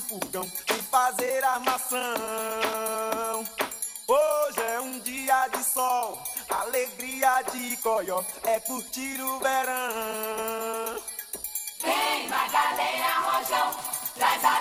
um fogão e fazer armação. Hoje é um dia de sol, alegria de coió, é curtir o verão. Vem, Magalhães Rojão, traz a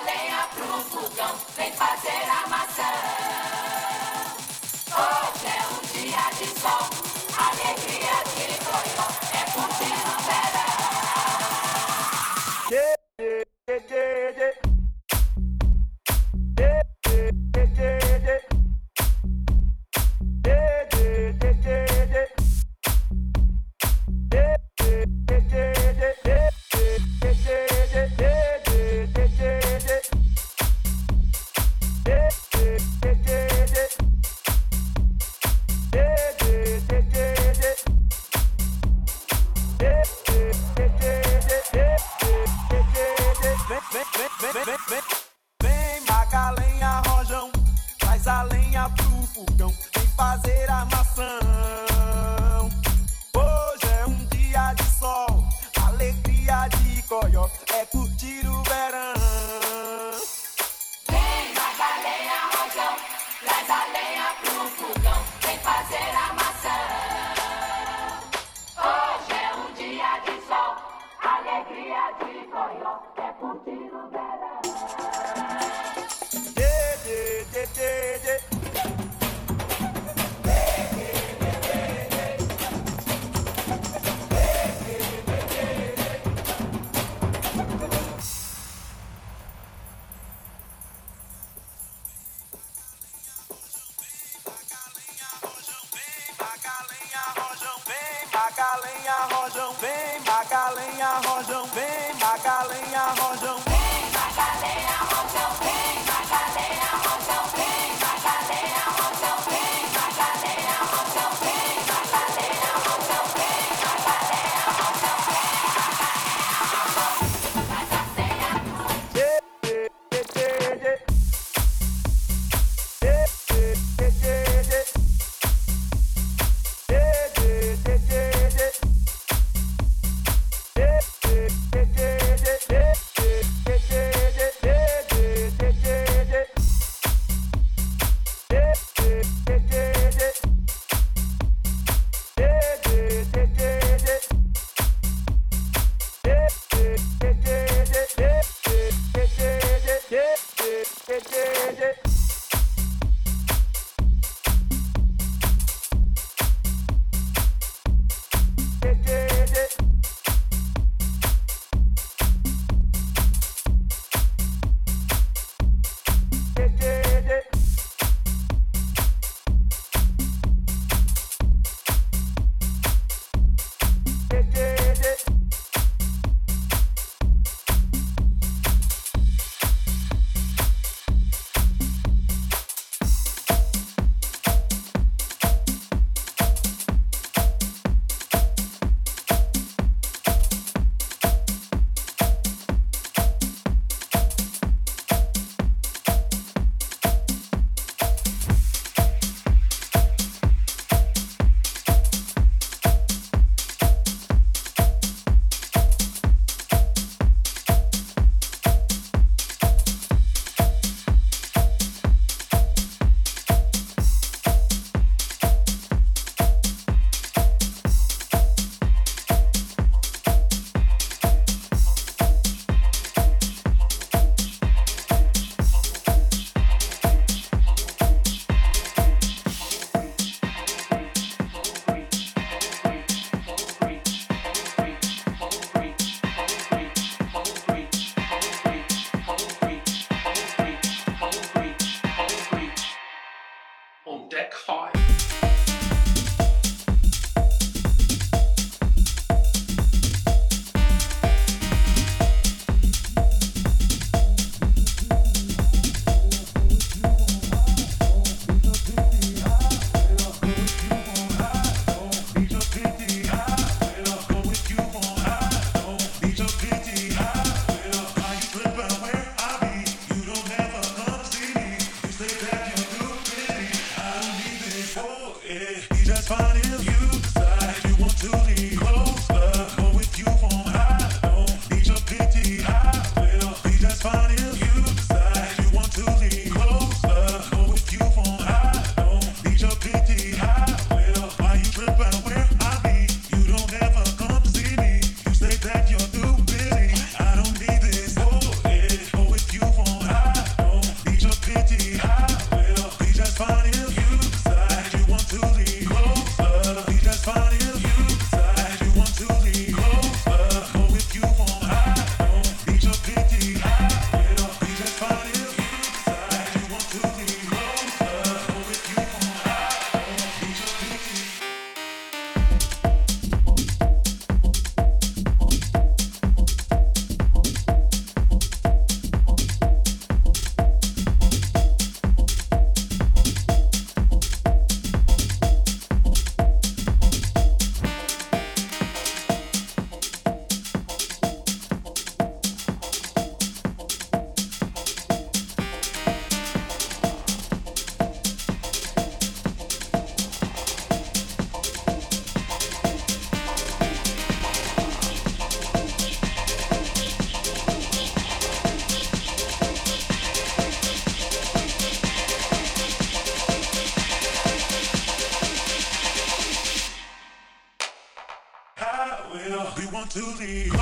to leave.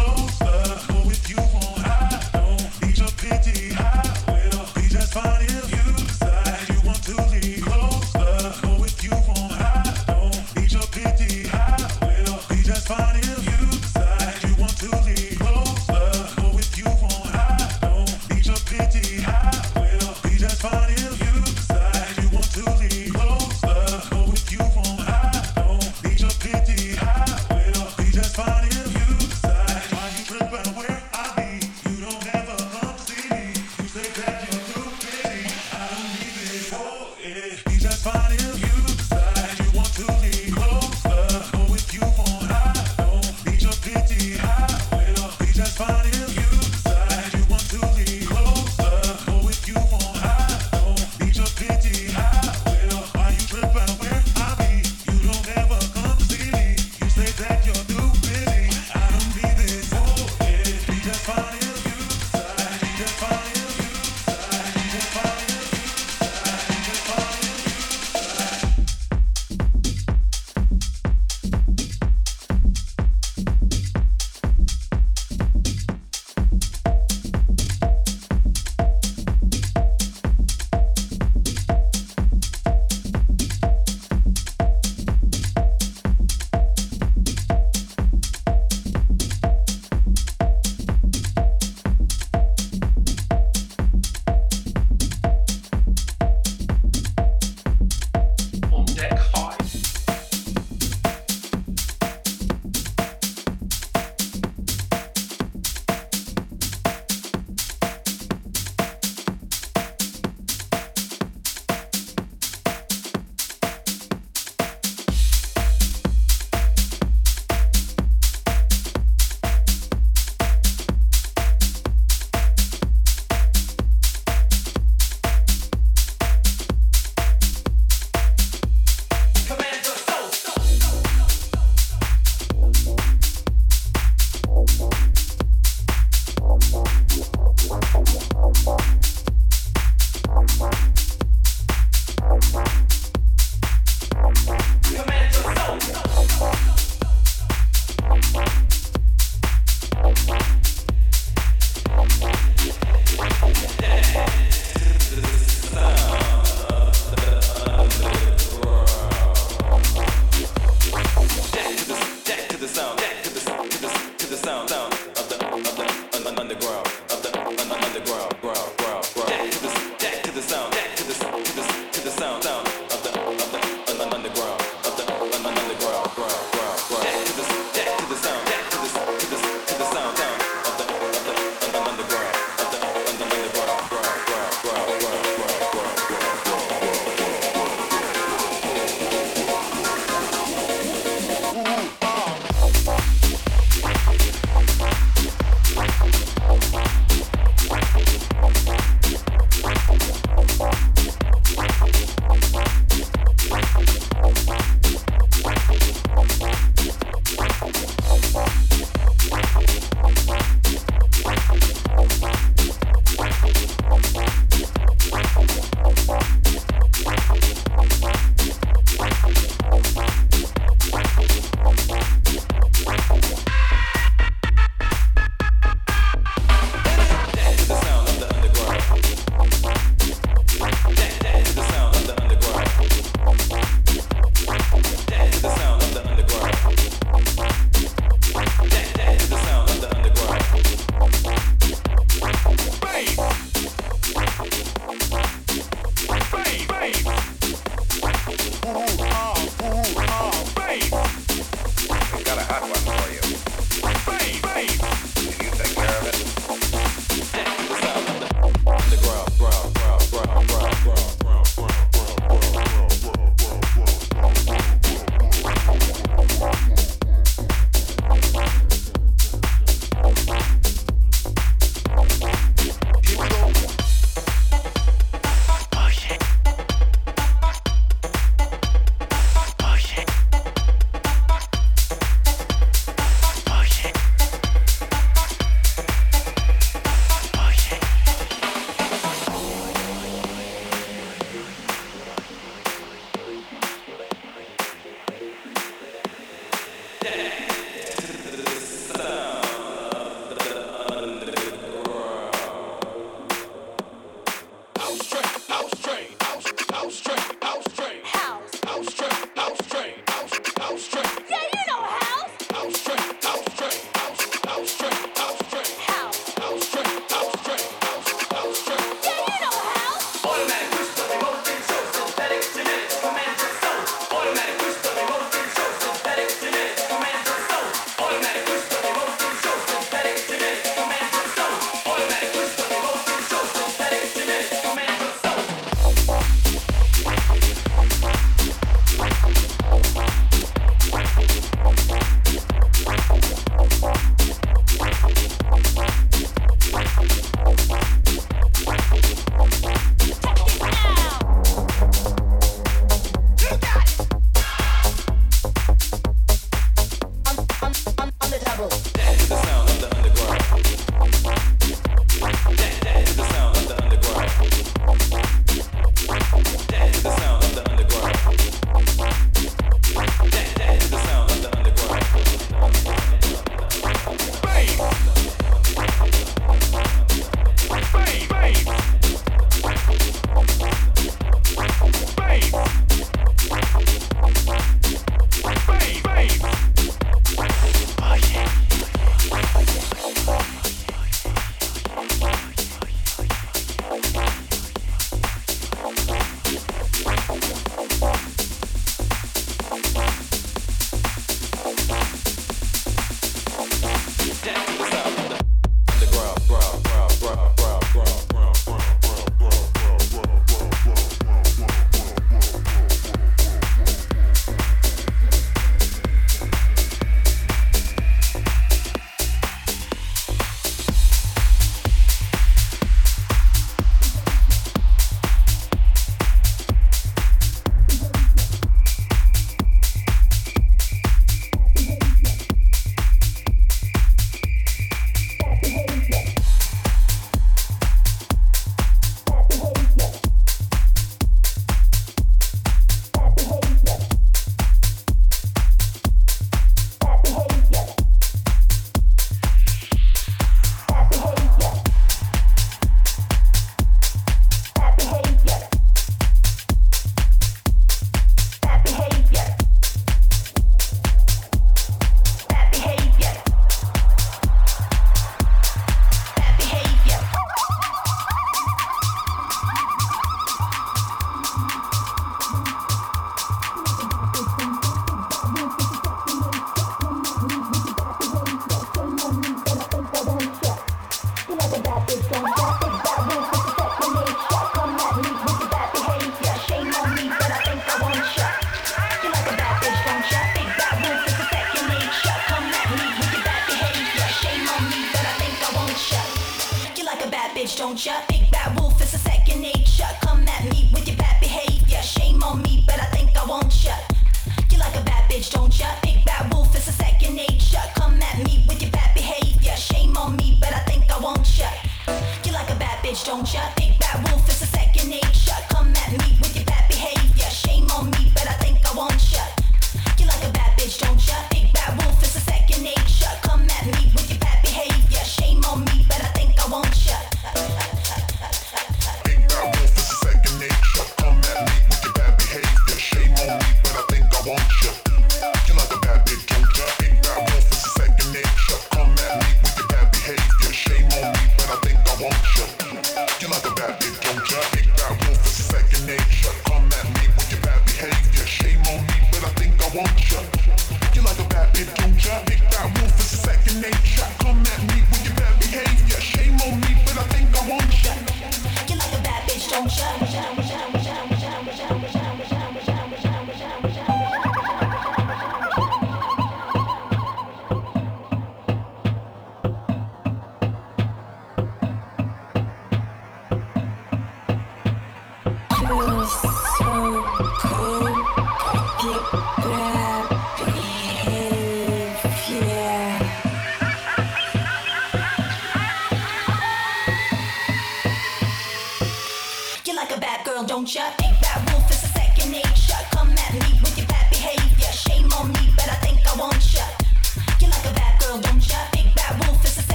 don't you?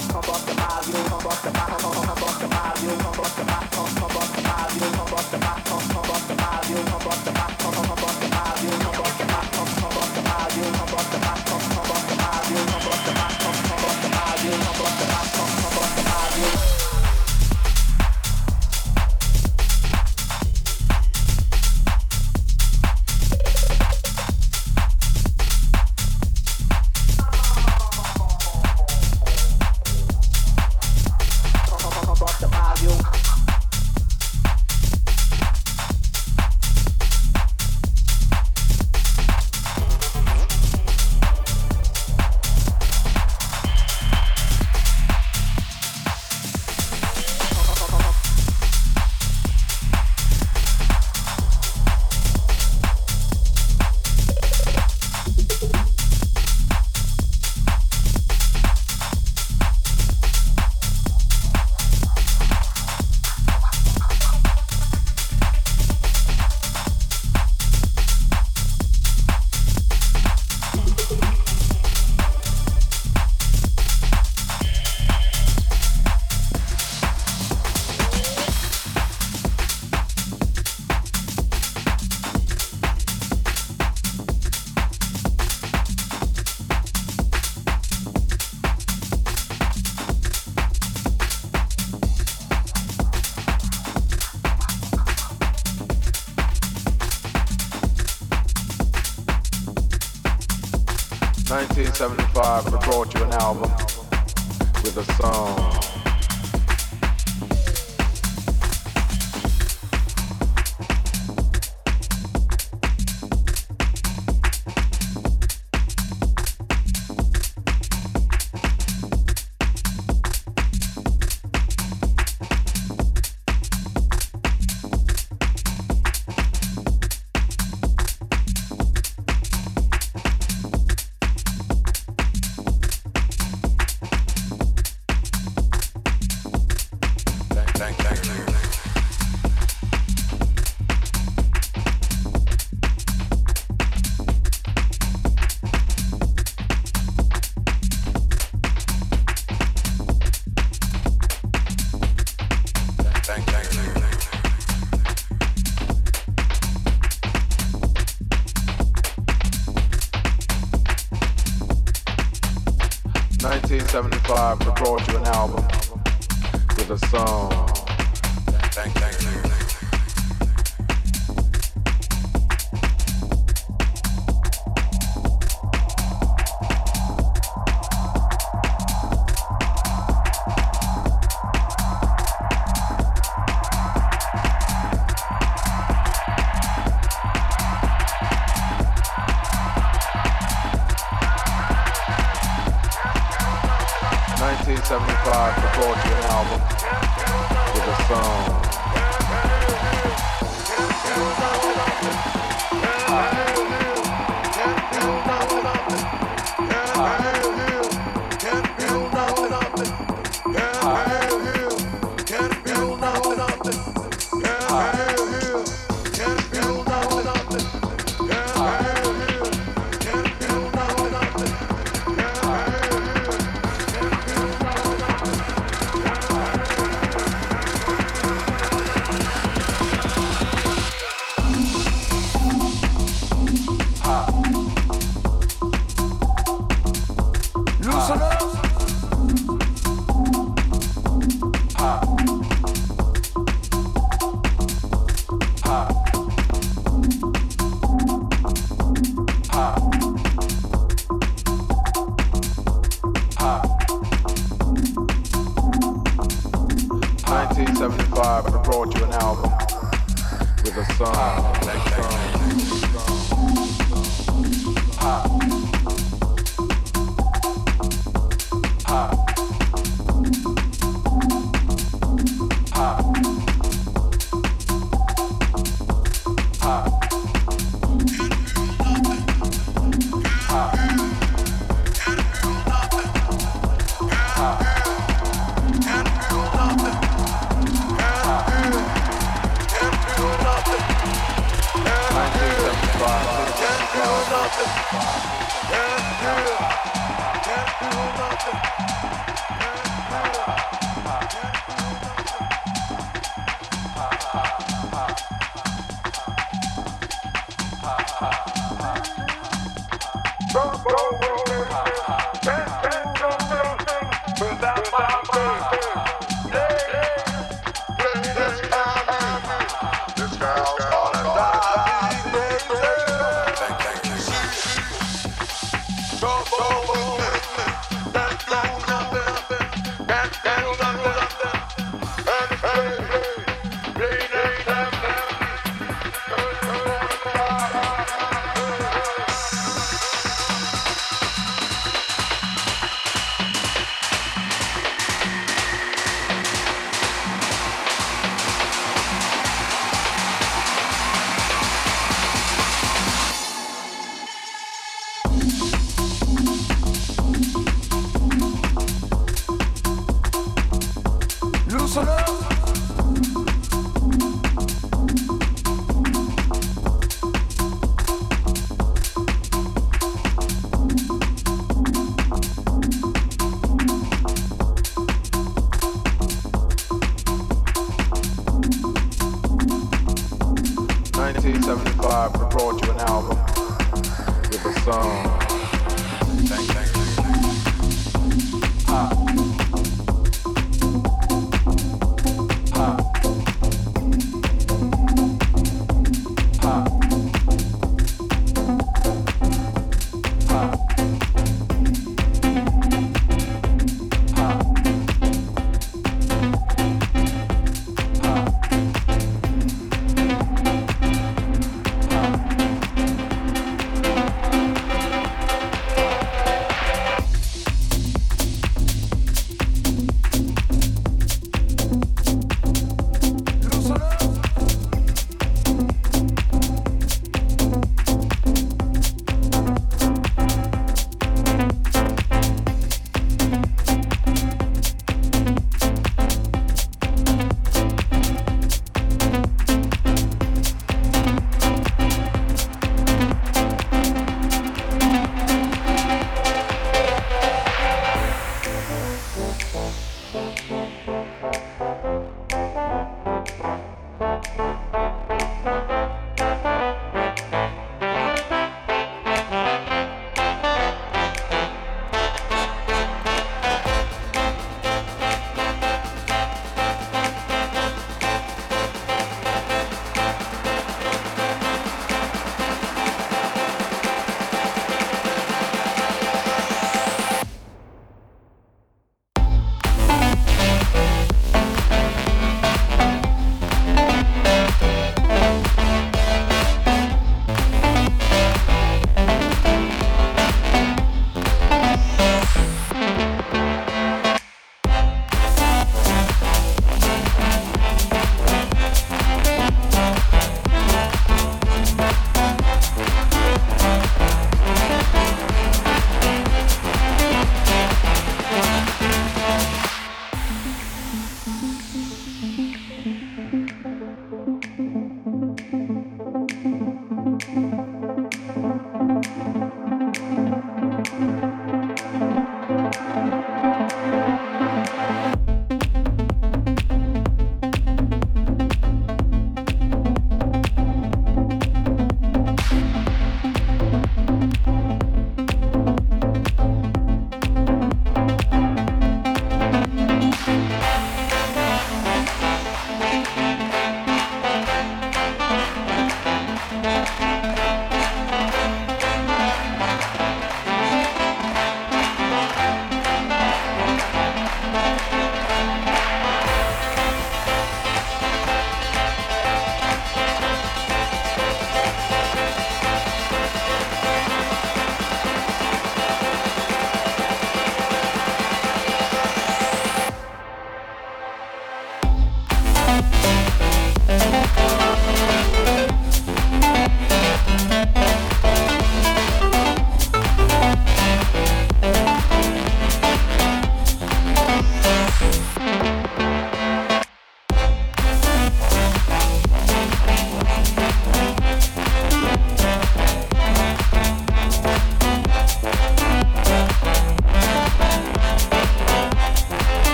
Kaba 75 to Gorky an album with a song.